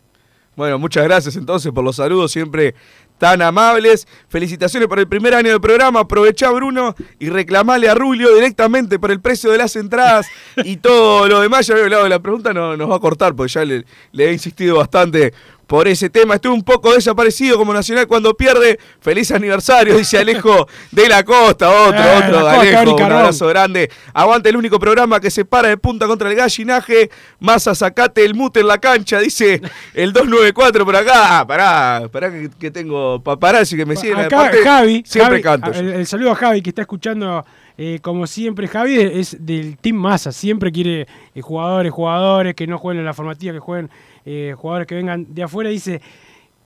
Bueno, muchas gracias entonces por los saludos, siempre tan amables. Felicitaciones por el primer año del programa. Aprovechá, Bruno, y reclamale a Rulio directamente por el precio de las entradas y todo lo demás. Ya de la pregunta, no nos va a cortar porque ya le he insistido bastante por ese tema. Estuve un poco desaparecido como Nacional cuando pierde. Feliz aniversario, dice Alejo de la Costa. Otro, Eh, otro, Alejo. Un abrazo grande. Aguante el único programa que se para de punta contra el gallinaje. Massa, sacate el mute en la cancha, dice el 294 por acá. Ah, pará, pará que, que tengo paparazzi que me siguen. Acá Aparte, Javi, Siempre Javi, canto. el saludo a Javi que está escuchando eh, como siempre. Javi es del Team Massa, siempre quiere eh, jugadores, jugadores que no jueguen en la formativa, que jueguen eh, jugadores que vengan de afuera. Dice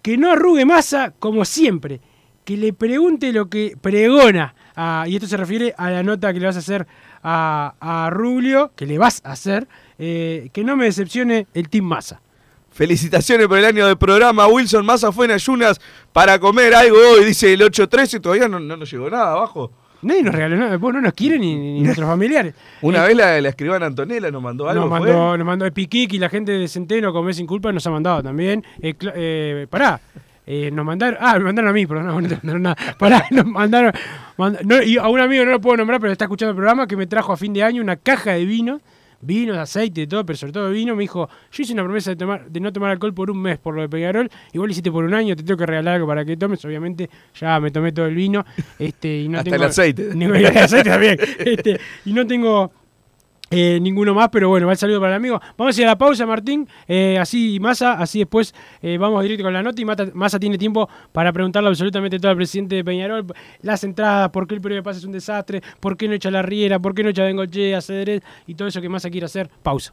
que no arrugue Massa como siempre, que le pregunte lo que pregona. Ah, y esto se refiere a la nota que le vas a hacer a, a Rubio, que le vas a hacer, eh, que no me decepcione el Team Massa. Felicitaciones por el año del programa. Wilson Massa fue en ayunas para comer algo hoy, dice el 813. Todavía no, no nos llegó nada abajo. Nadie nos regaló nada, vos no nos quieren ni, ni nuestros familiares. Una Eh, vez la, la escribana Antonella nos mandó algo. Nos ¿fue? mandó, nos mandó Epiquic y la gente de Centeno, Comer Sin Culpa, nos ha mandado también. Eh, eh, pará, eh, nos mandaron. Ah, me mandaron a mí, pero no, no mandaron nada. Pará, nos mandaron. mand- no, y a un amigo no lo puedo nombrar, pero está escuchando el programa que me trajo a fin de año una caja de vino. Vinos, aceite, de todo, pero sobre todo vino. Me dijo: Yo hice una promesa de, tomar, de no tomar alcohol por un mes por lo de Peñarol. Igual lo hiciste por un año, te tengo que regalar algo para que tomes. Obviamente, ya me tomé todo el vino. Este, y no Hasta tengo, el aceite. Ningún- el aceite también. Este, y no tengo eh, ninguno más, pero bueno, va el saludo para el amigo. Vamos a ir a la pausa, Martín. Eh, así Massa, así después eh, vamos directo con la nota y Massa tiene tiempo para preguntarle absolutamente todo al presidente de Peñarol. Las entradas, por qué el periodo de es un desastre, por qué no echa la Riera, por qué no echa Bengoche, Cedrés y todo eso que Massa quiere hacer. Pausa.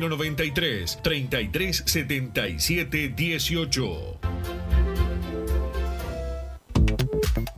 093 33 77 18.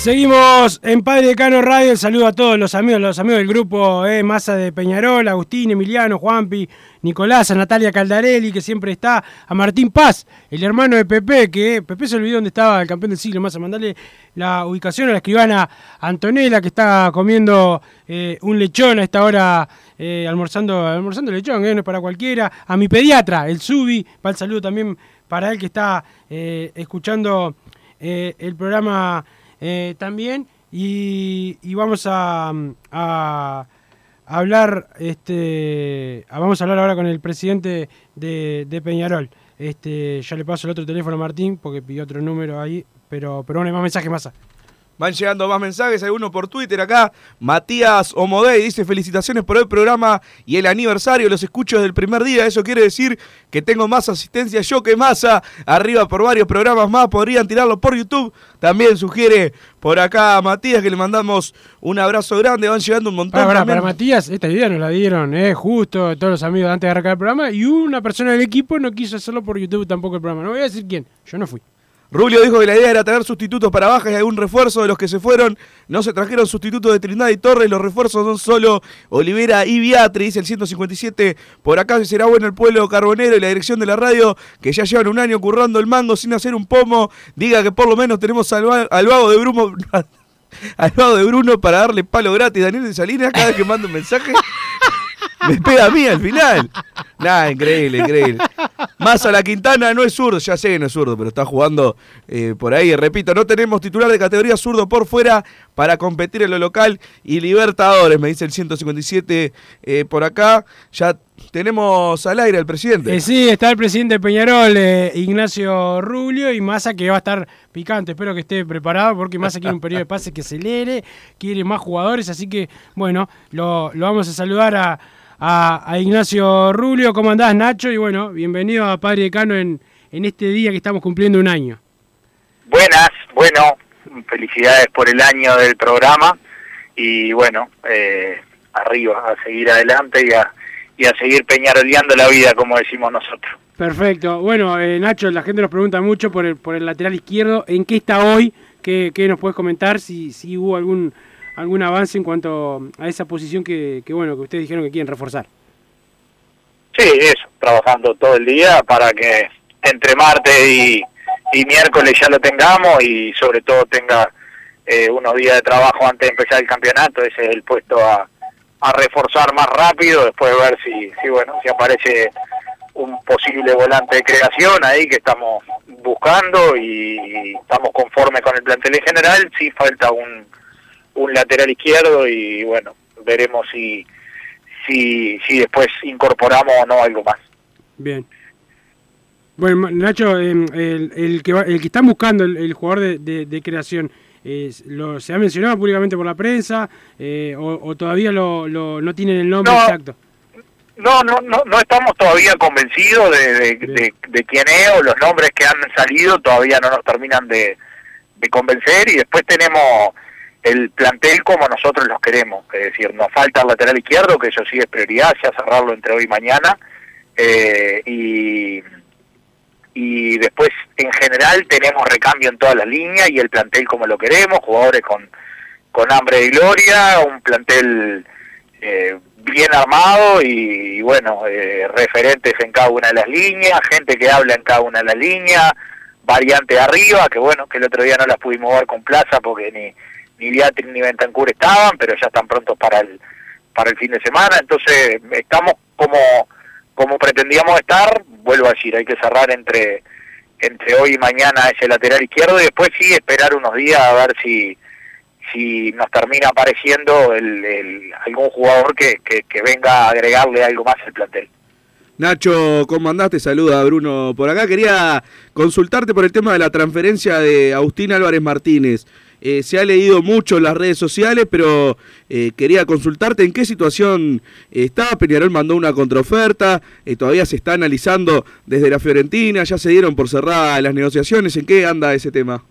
Seguimos en Padre Decano Radio. El saludo a todos los amigos, los amigos del grupo eh, Masa de Peñarol, Agustín, Emiliano, Juanpi, Nicolás, a Natalia Caldarelli, que siempre está, a Martín Paz, el hermano de Pepe, que Pepe se olvidó dónde estaba el campeón del siglo. Más a mandarle la ubicación a la escribana Antonella, que está comiendo eh, un lechón a esta hora, eh, almorzando, almorzando lechón, eh, no es para cualquiera. A mi pediatra, el Subi, va el saludo también para él que está escuchando el programa. Eh, también y, y vamos a, a, hablar este a- vamos a hablar ahora con el presidente de, de Peñarol. Este ya le paso el otro teléfono a Martín porque pidió otro número ahí pero pero bueno hay más mensajes más Van llegando más mensajes, hay uno por Twitter acá. Matías Omodey dice felicitaciones por el programa y el aniversario, los escucho desde el primer día. Eso quiere decir que tengo más asistencia yo que masa. Arriba por varios programas más, podrían tirarlo por YouTube. También sugiere por acá a Matías que le mandamos un abrazo grande. Van llegando un montón. para, para, para Matías esta idea nos la dieron eh, justo todos los amigos antes de arrancar el programa y una persona del equipo no quiso hacerlo por YouTube tampoco el programa no voy a decir quién yo no fui Rulio dijo que la idea era traer sustitutos para bajas y algún refuerzo de los que se fueron. No se trajeron sustitutos de Trindad y Torres. Los refuerzos son solo Olivera y dice el 157. Por acá será bueno el pueblo carbonero y la dirección de la radio, que ya llevan un año currando el mango sin hacer un pomo. Diga que por lo menos tenemos al, al vago de Bruno. Al vago de Bruno para darle palo gratis. Daniel de Salinas, cada vez que manda un mensaje, me pega a mí al final. Nah, increíble, increíble. Más a la Quintana no es zurdo, ya sé que no es zurdo, pero está jugando eh, por ahí. Repito, no tenemos titular de categoría zurdo por fuera para competir en lo local y Libertadores, me dice el 157 eh, por acá. Ya tenemos al aire al presidente. Eh, sí, está el presidente de Peñarol, eh, Ignacio Rubio, y Massa que va a estar picante. Espero que esté preparado porque Massa quiere un periodo de pase que acelere, quiere más jugadores, así que bueno, lo, lo vamos a saludar a, a- a Ignacio Rubio. ¿Cómo andás, Nacho? Y bueno, bienvenido a Padre Decano en, en este día que estamos cumpliendo un año. Buenas, bueno, felicidades por el año del programa y bueno, eh, arriba, a seguir adelante y a, y a seguir peñaroleando la vida, como decimos nosotros. Perfecto. Bueno, eh, Nacho, la gente nos pregunta mucho por el, por el lateral izquierdo. ¿En qué está hoy? ¿Qué, qué nos puedes comentar? Si, si hubo algún algún avance en cuanto a esa posición que, que, bueno que ustedes dijeron que quieren reforzar. Sí, eso, trabajando todo el día para que entre martes y, y miércoles ya lo tengamos y sobre todo tenga eh, unos días de trabajo antes de empezar el campeonato, ese es el puesto a, a reforzar más rápido, después ver si, si bueno, si aparece un posible volante de creación ahí que estamos buscando y, estamos conformes con el plantel en general, sí falta un, un lateral izquierdo y bueno, veremos si, si, si después incorporamos o no algo más. Bien. Bueno, Nacho, eh, el, el que va- el que están buscando el, el jugador de, de- de creación, eh, lo, ¿se ha mencionado públicamente por la prensa eh, o, o todavía lo, lo- no tienen el nombre No. exacto? No, no, no, no estamos todavía convencidos de, de, de- de quién es o los nombres que han salido todavía no nos terminan de, de convencer y después tenemos el plantel como nosotros los queremos, es decir, nos falta el lateral izquierdo, que eso sí es prioridad, ya cerrarlo entre hoy y mañana, eh, y, y después en general tenemos recambio en todas las líneas y el plantel como lo queremos, jugadores con, con hambre de gloria, un plantel eh, bien armado y, bueno, eh, referentes en cada una de las líneas, gente que habla en cada una de las líneas, variante arriba, que bueno, que el otro día no las pudimos ver con Plaza porque ni, ni Beatriz ni Bentancur estaban, pero ya están prontos para el, para el fin de semana, entonces estamos como, como pretendíamos estar, vuelvo a decir, hay que cerrar entre entre hoy y mañana ese lateral izquierdo y después sí esperar unos días a ver si si nos termina apareciendo el, algún jugador que, que, que venga a agregarle algo más al plantel. Nacho, ¿cómo andás? Te saluda Bruno por acá. Quería consultarte por el tema de la transferencia de Agustín Álvarez Martínez. Eh, se ha leído mucho en las redes sociales, pero eh, quería consultarte en qué situación está. Peñarol mandó una contraoferta, eh, todavía se está analizando desde la Fiorentina, ya se dieron por cerradas las negociaciones. ¿En qué anda ese tema?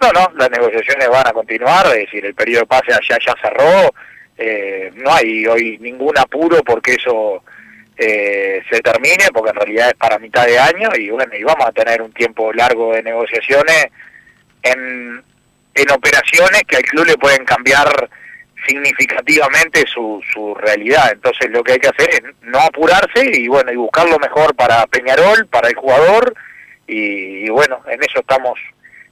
No, no, las negociaciones van a continuar, es decir, el periodo de pase allá ya cerró, eh, no hay hoy ningún apuro porque eso eh, se termine, porque en realidad es para mitad de año y bueno, y vamos a tener un tiempo largo de negociaciones en, en operaciones que al club le pueden cambiar significativamente su, su realidad. Entonces lo que hay que hacer es no apurarse y bueno, y buscar lo mejor para Peñarol, para el jugador y, y bueno, en eso estamos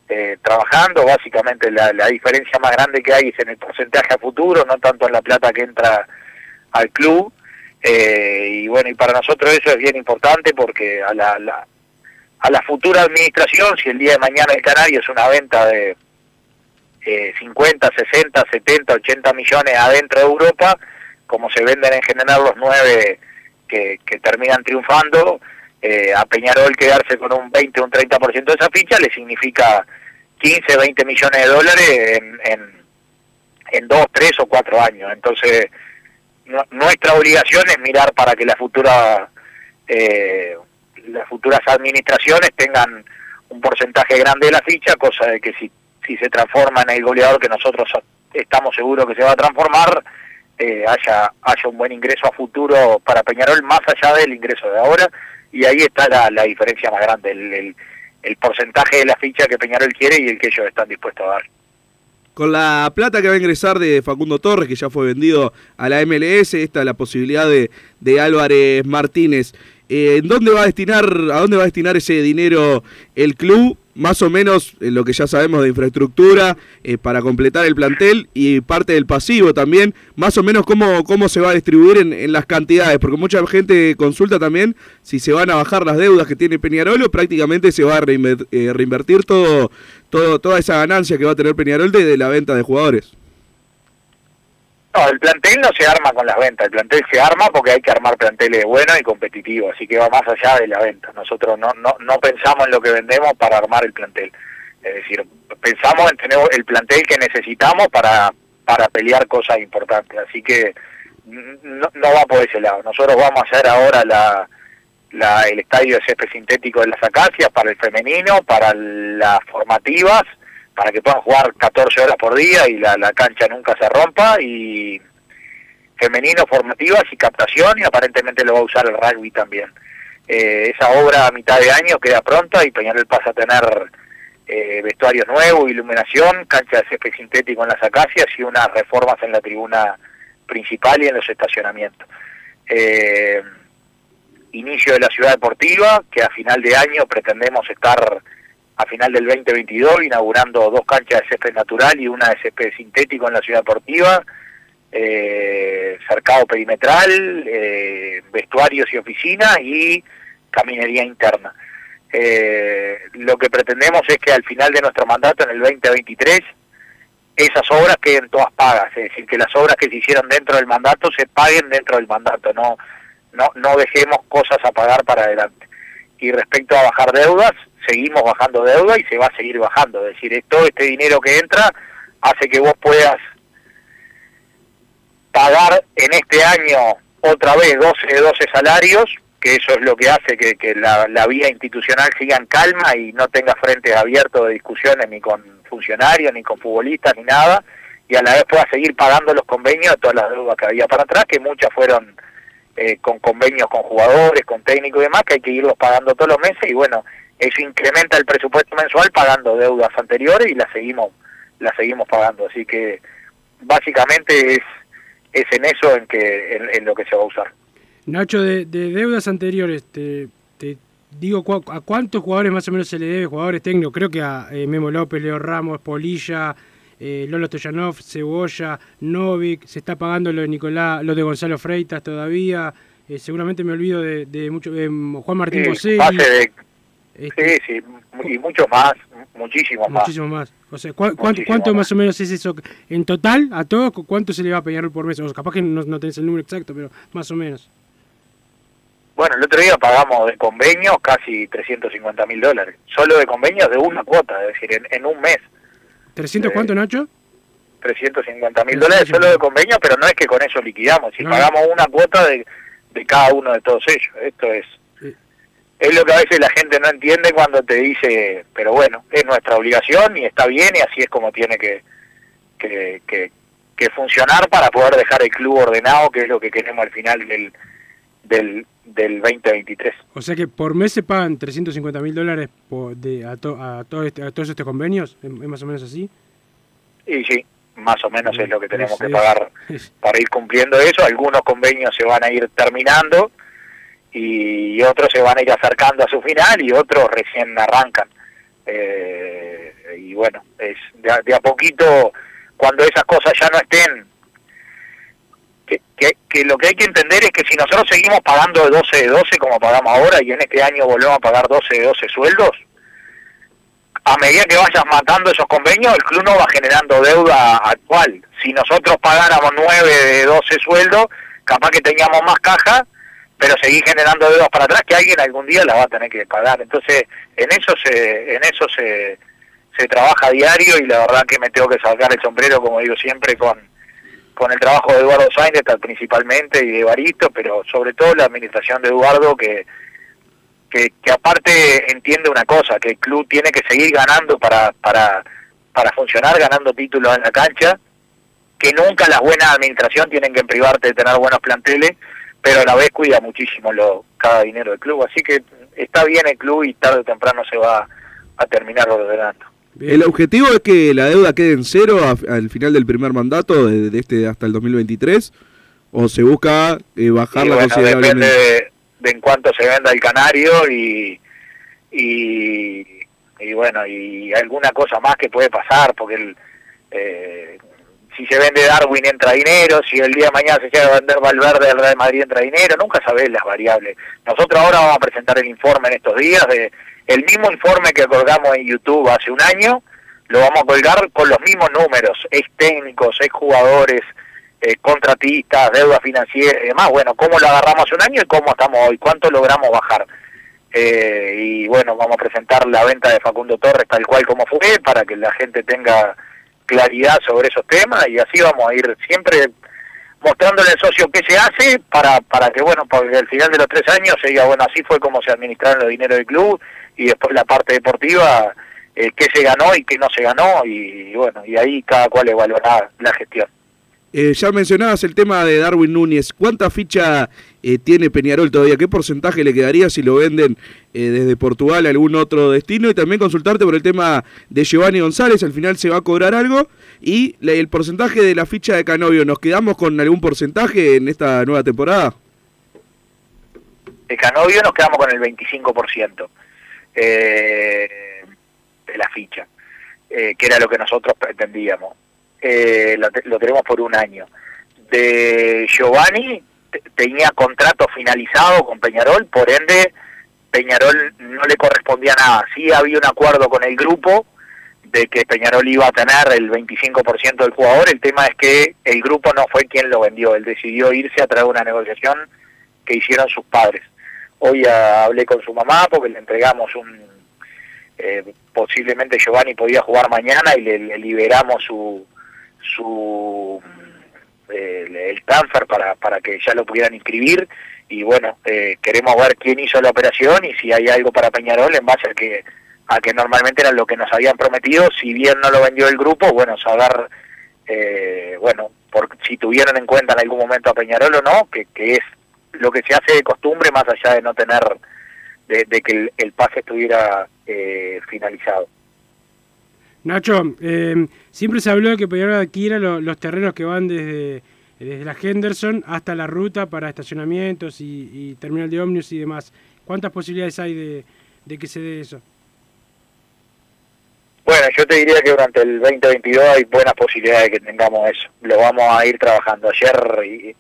eh, trabajando. Básicamente la, la diferencia más grande que hay es en el porcentaje a futuro, no tanto en la plata que entra al club. Eh, y bueno, y para nosotros eso es bien importante porque a la, la- a la futura administración, si el día de mañana el Canario es una venta de eh, 50, 60, 70, 80 millones adentro de Europa, como se venden en general los nueve que, terminan triunfando, eh, a Peñarol quedarse con un 20 o un 30% de esa ficha le significa 15, 20 millones de dólares en, en, en dos, tres o cuatro años. Entonces, nu- nuestra obligación es mirar para que la futura eh, las futuras administraciones tengan un porcentaje grande de la ficha, cosa de que si, si se transforma en el goleador que nosotros estamos seguros que se va a transformar, eh, haya, haya un buen ingreso a futuro para Peñarol más allá del ingreso de ahora, y ahí está la, la diferencia más grande, el, el, porcentaje de la ficha que Peñarol quiere y el que ellos están dispuestos a dar. Con la plata que va a ingresar de Facundo Torres, que ya fue vendido a la MLS, esta es la posibilidad de, de Álvarez Martínez. Eh, ¿en dónde va a destinar, ¿A dónde va a destinar ese dinero el club? Más o menos en lo que ya sabemos de infraestructura eh, para completar el plantel y parte del pasivo también. Más o menos cómo, cómo se va a distribuir en, las cantidades, porque mucha gente consulta también si se van a bajar las deudas que tiene Peñarol o prácticamente se va a eh, reinvertir todo, todo, toda esa ganancia que va a tener Peñarol de la venta de jugadores. No, el plantel no se arma con las ventas, el plantel se arma porque hay que armar planteles buenos y competitivos, así que va más allá de la venta. Nosotros no, no, no pensamos en lo que vendemos para armar el plantel. Es decir, pensamos en tener el plantel que necesitamos para, para pelear cosas importantes, así que no, no va por ese lado. Nosotros vamos a hacer ahora la, la, el estadio de césped sintético de las acacias para el femenino, para las formativas, para que puedan jugar 14 horas por día y la, cancha nunca se rompa y femenino formativas y captación y aparentemente lo va a usar el rugby también. Eh, esa obra a mitad de año queda pronta y Peñarol pasa a tener eh, vestuarios nuevos, iluminación, cancha de césped sintético en las acacias y unas reformas en la tribuna principal y en los estacionamientos. Eh, inicio de la ciudad deportiva, que a final de año pretendemos estar a final del 2022, inaugurando dos canchas de césped natural y una de césped sintético en la ciudad deportiva, eh, cercado perimetral, eh, vestuarios y oficinas y caminería interna. Eh, lo que pretendemos es que al final de nuestro mandato, en el 2023, esas obras queden todas pagas, es decir, que las obras que se hicieron dentro del mandato se paguen dentro del mandato, no, no, no dejemos cosas a pagar para adelante. Y respecto a bajar deudas, seguimos bajando deuda y se va a seguir bajando. Es decir, todo este dinero que entra hace que vos puedas pagar en este año otra vez 12 de 12 salarios, que eso es lo que hace que, que la, la, vía institucional siga en calma y no tenga frentes abiertos de discusiones ni con funcionarios, ni con futbolistas, ni nada, y a la vez pueda seguir pagando los convenios de todas las deudas que había para atrás, que muchas fueron eh, con convenios con jugadores, con técnicos y demás, que hay que irlos pagando todos los meses, y bueno, eso incrementa el presupuesto mensual pagando deudas anteriores y las seguimos las seguimos pagando. Así que básicamente es es en eso en que en, lo que se va a usar. Nacho de, deudas anteriores te, te digo a cuántos jugadores más o menos se le debe jugadores técnicos creo que a eh, Memo López Leo Ramos Polilla eh, Lolo Toyanov, Cebolla, Novik, se está pagando lo de Nicolás, lo de Gonzalo Freitas todavía, eh, seguramente me olvido de, de mucho, Juan Martín Bosé. Este, sí, sí, y muchos más, muchísimos más. Muchísimo más. O sea, ¿cuánto, más. o menos es eso? En total, a todos, ¿cuánto se le va a pegar por mes? O capaz que no, no tenés el número exacto, pero más o menos. Bueno, el otro día pagamos de convenios casi 350 mil dólares. Solo de convenios de una cuota, es decir, en, un mes. ¿300 cuánto, Nacho? 350 mil dólares solo de convenios, pero no es que con eso liquidamos. Si pagamos una cuota de, de cada uno de todos ellos. Esto es es lo que a veces la gente no entiende cuando te dice, pero bueno, es nuestra obligación y está bien y así es como tiene que, que, que, funcionar para poder dejar el club ordenado, que es lo que queremos al final del, del, del 2023. O sea que por mes se pagan 350 mil dólares de, a, a, este, a todos estos convenios, ¿es más o menos así? Y sí, más o menos es lo que tenemos que pagar para ir cumpliendo eso. Algunos convenios se van a ir terminando y otros se van a ir acercando a su final y otros recién arrancan. Eh, y bueno, es de a, poquito, cuando esas cosas ya no estén, que, que, lo que hay que entender es que si nosotros seguimos pagando de 12 de 12 como pagamos ahora y en este año volvemos a pagar 12 de 12 sueldos, a medida que vayas matando esos convenios, el club no va generando deuda actual. Si nosotros pagáramos 9 de 12 sueldos, capaz que teníamos más caja pero seguir generando deudas para atrás que alguien algún día la va a tener que pagar. Entonces, en eso se en eso se, se trabaja diario y la verdad que me tengo que sacar el sombrero, como digo siempre, con, con el trabajo de Eduardo Sainz principalmente y de Barito, pero sobre todo la administración de Eduardo que, que, aparte entiende una cosa, que el club tiene que seguir ganando para, para, para funcionar, ganando títulos en la cancha, que nunca las buenas administración tienen que privarte de tener buenos planteles, pero a la vez cuida muchísimo lo, cada dinero del club. Así que está bien el club y tarde o temprano se va a terminar ordenando. ¿El objetivo es que la deuda quede en cero al final del primer mandato, de, este hasta el 2023? ¿O se busca eh, bajarla bueno, considerablemente? Depende de, en cuánto se venda el canario y, y, y, bueno, y alguna cosa más que puede pasar, porque el, eh, si se vende Darwin entra dinero, si el día de mañana se llega a vender Valverde del Real Madrid entra dinero, nunca sabés las variables. Nosotros ahora vamos a presentar el informe en estos días, de el mismo informe que colgamos en YouTube hace un año, lo vamos a colgar con los mismos números, es técnicos, es jugadores, eh, contratistas, deuda financiera y demás. Bueno, cómo lo agarramos hace un año y cómo estamos hoy, cuánto logramos bajar. Eh, y bueno, vamos a presentar la venta de Facundo Torres tal cual como fue, para que la gente tenga claridad sobre esos temas y así vamos a ir siempre mostrándole al socio qué se hace para, para que, bueno, porque al final de los tres años se diga, bueno, así fue como se administraron los dineros del club y después la parte deportiva, eh, qué se ganó y qué no se ganó y, bueno, y ahí cada cual evaluará la gestión. Eh, ya mencionabas el tema de Darwin Núñez. ¿Cuánta ficha eh, tiene Peñarol todavía? ¿Qué porcentaje le quedaría si lo venden eh, desde Portugal a algún otro destino? Y también consultarte por el tema de Giovanni González. Al final se va a cobrar algo. Y el porcentaje de la ficha de Canovio. ¿Nos quedamos con algún porcentaje en esta nueva temporada? De Canovio nos quedamos con el 25% de la ficha, que era lo que nosotros pretendíamos eh, lo, tenemos por un año. De Giovanni tenía contrato finalizado con Peñarol, por ende Peñarol no le correspondía nada. Sí había un acuerdo con el grupo de que Peñarol iba a tener el 25% del jugador, el tema es que el grupo no fue quien lo vendió, él decidió irse a través de una negociación que hicieron sus padres. Hoy hablé con su mamá porque le entregamos un... Eh, posiblemente Giovanni podía jugar mañana y le liberamos su, su el, transfer para, para que ya lo pudieran inscribir. Y bueno, eh, queremos ver quién hizo la operación y si hay algo para Peñarol en base a que a que normalmente era lo que nos habían prometido, si bien no lo vendió el grupo, bueno, saber, eh, bueno, por, si tuvieron en cuenta en algún momento a Peñarol o no, que, que es lo que se hace de costumbre más allá de no tener, de, que el, pase estuviera eh, finalizado. Nacho, eh, siempre se habló de que Peñarol adquiera los terrenos que van desde, desde la Henderson hasta la ruta para estacionamientos y, terminal de ómnibus y demás. ¿Cuántas posibilidades hay de, que se dé eso? Bueno, yo te diría que durante el 2022 hay buenas posibilidades de que tengamos eso. Lo vamos a ir trabajando. Ayer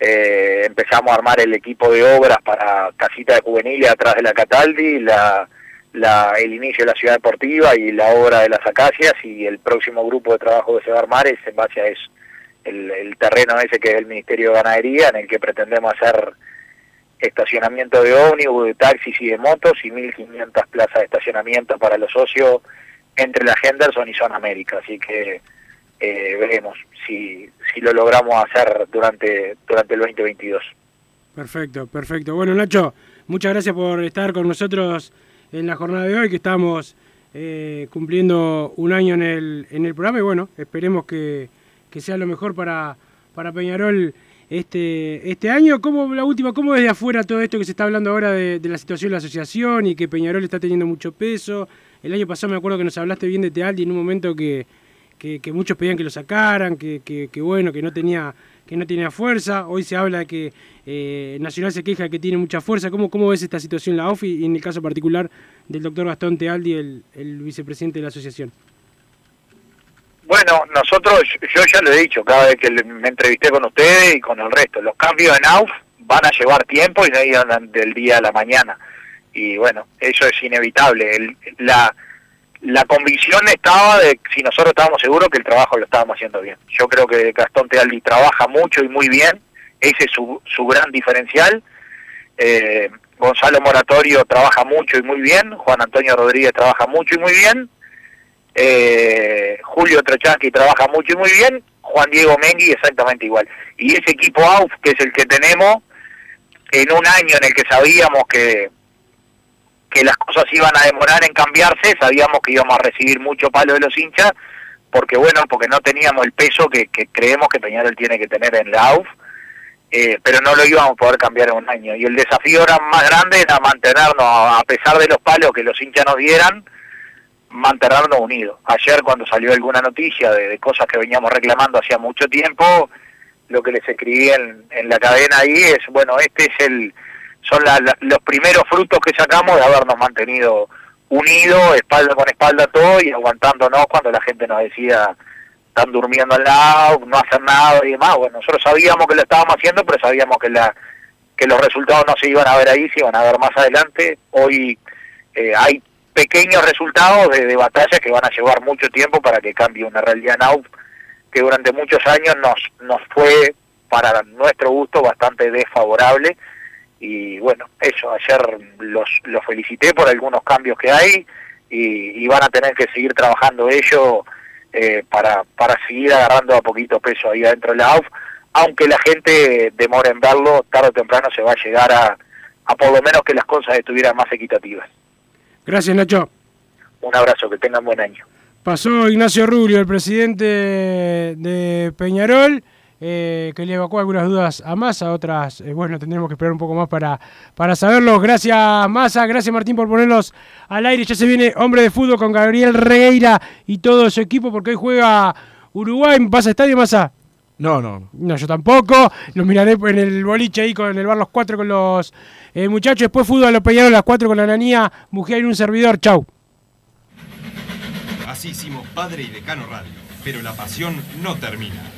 eh, empezamos a armar el equipo de obras para casita de juveniles atrás de la Cataldi, la la, el inicio de la ciudad deportiva y la obra de las acacias y el próximo grupo de trabajo que se va a armar es en base a eso. El, terreno ese que es el Ministerio de Ganadería en el que pretendemos hacer estacionamiento de ómnibus, de taxis y de motos y 1.500 plazas de estacionamiento para los socios entre la Henderson y Zona América. Así que eh, veremos si, si lo logramos hacer durante, durante el 2022. Perfecto, perfecto. Bueno, Nacho, muchas gracias por estar con nosotros en la jornada de hoy, que estamos eh, cumpliendo un año en el, en el programa y bueno, esperemos que, sea lo mejor para, para Peñarol este, este año. ¿Cómo, la última, ¿Cómo desde afuera todo esto que se está hablando ahora de, la situación de la asociación y que Peñarol está teniendo mucho peso? El año pasado me acuerdo que nos hablaste bien de Tealdi en un momento que, que, muchos pedían que lo sacaran, que, que, bueno, que no tenía que no tenía fuerza. Hoy se habla de que eh, Nacional se queja de que tiene mucha fuerza. ¿Cómo, ¿Cómo ves esta situación la OFI y en el caso particular del doctor Gastón Tealdi, el, el vicepresidente de la asociación? Bueno, nosotros, yo ya lo he dicho cada vez que me entrevisté con ustedes y con el resto, los cambios en AUF van a llevar tiempo y no irán del día a la mañana. Y bueno, eso es inevitable. El, la, la convicción estaba de si nosotros estábamos seguros que el trabajo lo estábamos haciendo bien. Yo creo que Gastón Tealdi trabaja mucho y muy bien, ese es su, su gran diferencial. Eh, Gonzalo Moratorio trabaja mucho y muy bien, Juan Antonio Rodríguez trabaja mucho y muy bien, eh, Julio Trochansky trabaja mucho y muy bien, Juan Diego Mengui exactamente igual. Y ese equipo AUF, que es el que tenemos, en un año en el que sabíamos que que las cosas iban a demorar en cambiarse, sabíamos que íbamos a recibir mucho palo de los hinchas, porque bueno, porque no teníamos el peso que, creemos que Peñarol tiene que tener en la AUF, eh, pero no lo íbamos a poder cambiar en un año. Y el desafío era más grande, era mantenernos, a pesar de los palos que los hinchas nos dieran, mantenernos unidos. Ayer cuando salió alguna noticia de, de cosas que veníamos reclamando hacía mucho tiempo, lo que les escribí en, en la cadena ahí es, bueno, este es el, son la- la- los primeros frutos que sacamos de habernos mantenido unidos, espalda con espalda todo y aguantándonos cuando la gente nos decía están durmiendo al lado, no hacen nada y demás. Bueno, nosotros sabíamos que lo estábamos haciendo, pero sabíamos que la que los resultados no se iban a ver ahí, se iban a ver más adelante. Hoy eh, hay pequeños resultados de, de batallas que van a llevar mucho tiempo para que cambie una realidad AUF que durante muchos años nos, nos fue, para nuestro gusto, bastante desfavorable. Y bueno, eso, ayer los, los felicité por algunos cambios que hay y, y van a tener que seguir trabajando ellos eh, para, para seguir agarrando a poquito peso ahí adentro de la AUF, aunque la gente demore en verlo, tarde o temprano se va a llegar a, a por lo menos que las cosas estuvieran más equitativas. Gracias, Nacho. Un abrazo, que tengan buen año. Pasó Ignacio Rubio, el presidente de Peñarol, eh, que le evacuó algunas dudas a Massa, otras, eh, bueno, tendremos que esperar un poco más para, para saberlo. Gracias, Massa, gracias, Martín, por ponerlos al aire. Ya se viene hombre de fútbol con Gabriel Regueira y todo su equipo, porque hoy juega Uruguay. ¿Pasa estadio, Massa? No, no. No, yo tampoco. Los miraré en el boliche ahí con el bar los cuatro con los eh, muchachos. Después fútbol a los Peñarol, las cuatro con la nanía, mujer y un servidor. Chau. Así hicimos Padre y Decano Radio, pero la pasión no termina.